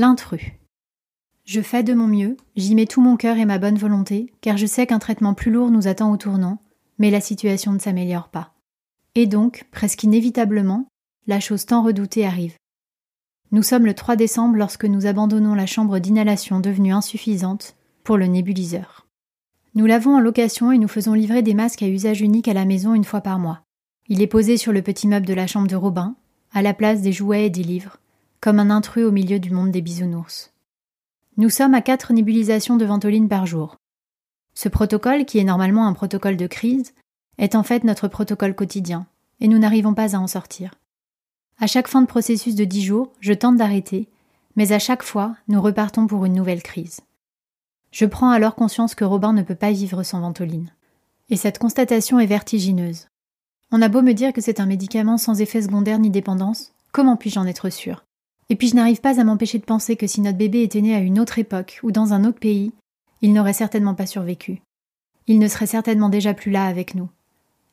L'intrus. Je fais de mon mieux, j'y mets tout mon cœur et ma bonne volonté, car je sais qu'un traitement plus lourd nous attend au tournant, mais la situation ne s'améliore pas. Et donc, presque inévitablement, la chose tant redoutée arrive. Nous sommes le 3 décembre lorsque nous abandonnons la chambre d'inhalation devenue insuffisante pour le nébuliseur. Nous l'avons en location et nous faisons livrer des masques à usage unique à la maison une fois par mois. Il est posé sur le petit meuble de la chambre de Robin, à la place des jouets et des livres, comme un intrus au milieu du monde des bisounours. Nous sommes à quatre nébulisations de ventoline par jour. Ce protocole, qui est normalement un protocole de crise, est en fait notre protocole quotidien, et nous n'arrivons pas à en sortir. À chaque fin de processus de dix jours, je tente d'arrêter, mais à chaque fois, nous repartons pour une nouvelle crise. Je prends alors conscience que Robin ne peut pas vivre sans ventoline. Et cette constatation est vertigineuse. On a beau me dire que c'est un médicament sans effet secondaire ni dépendance, comment puis-je en être sûr et puis je n'arrive pas à m'empêcher de penser que si notre bébé était né à une autre époque ou dans un autre pays, il n'aurait certainement pas survécu. Il ne serait certainement déjà plus là avec nous.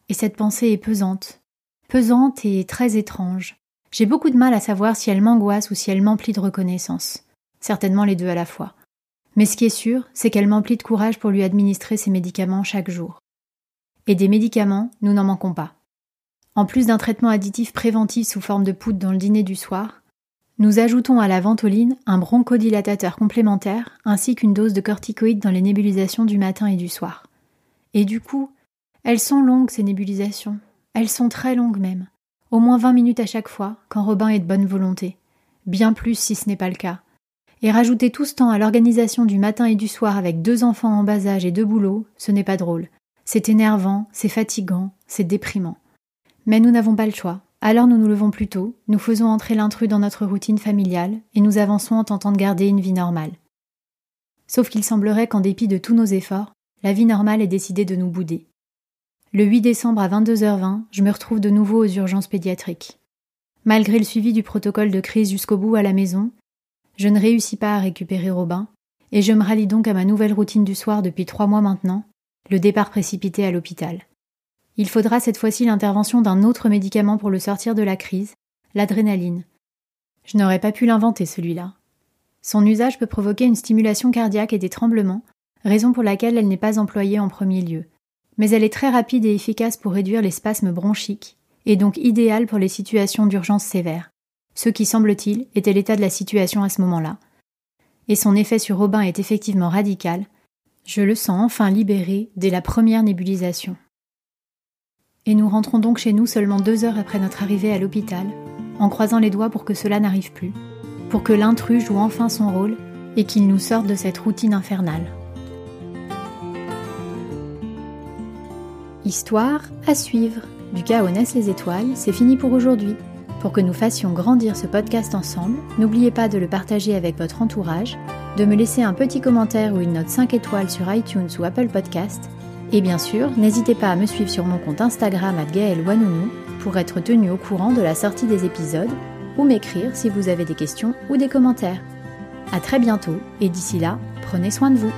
Et cette pensée est pesante. Pesante et très étrange. J'ai beaucoup de mal à savoir si elle m'angoisse ou si elle m'emplit de reconnaissance. Certainement les deux à la fois. Mais ce qui est sûr, c'est qu'elle m'emplit de courage pour lui administrer ses médicaments chaque jour. Et des médicaments, nous n'en manquons pas. En plus d'un traitement additif préventif sous forme de poudre dans le dîner du soir, nous ajoutons à la ventoline un bronchodilatateur complémentaire ainsi qu'une dose de corticoïdes dans les nébulisations du matin et du soir. Et du coup, elles sont longues ces nébulisations. Elles sont très longues même. Au moins 20 minutes à chaque fois, quand Robin est de bonne volonté. Bien plus si ce n'est pas le cas. Et rajouter tout ce temps à l'organisation du matin et du soir avec deux enfants en bas âge et deux boulots, ce n'est pas drôle. C'est énervant, c'est fatigant, c'est déprimant. Mais nous n'avons pas le choix. Alors nous nous levons plus tôt, nous faisons entrer l'intrus dans notre routine familiale et nous avançons en tentant de garder une vie normale. Sauf qu'il semblerait qu'en dépit de tous nos efforts, la vie normale ait décidé de nous bouder. Le 8 décembre à 22h20, je me retrouve de nouveau aux urgences pédiatriques. Malgré le suivi du protocole de crise jusqu'au bout à la maison, je ne réussis pas à récupérer Robin, et je me rallie donc à ma nouvelle routine du soir depuis trois mois maintenant, le départ précipité à l'hôpital. Il faudra cette fois-ci l'intervention d'un autre médicament pour le sortir de la crise, l'adrénaline. Je n'aurais pas pu l'inventer celui-là. Son usage peut provoquer une stimulation cardiaque et des tremblements, raison pour laquelle elle n'est pas employée en premier lieu. Mais elle est très rapide et efficace pour réduire les spasmes bronchiques, et donc idéale pour les situations d'urgence sévères, ce qui semble-t-il était l'état de la situation à ce moment-là. Et son effet sur Robin est effectivement radical. Je le sens enfin libéré dès la première nébulisation. Et nous rentrons donc chez nous seulement deux heures après notre arrivée à l'hôpital, en croisant les doigts pour que cela n'arrive plus, pour que l'intrus joue enfin son rôle et qu'il nous sorte de cette routine infernale. Histoire à suivre. Du chaos naissent les étoiles, c'est fini pour aujourd'hui. Pour que nous fassions grandir ce podcast ensemble, n'oubliez pas de le partager avec votre entourage, de me laisser un petit commentaire ou une note 5 étoiles sur iTunes ou Apple Podcast et bien sûr, n'hésitez pas à me suivre sur mon compte Instagram à Wanounou pour être tenu au courant de la sortie des épisodes ou m'écrire si vous avez des questions ou des commentaires. A très bientôt et d'ici là, prenez soin de vous.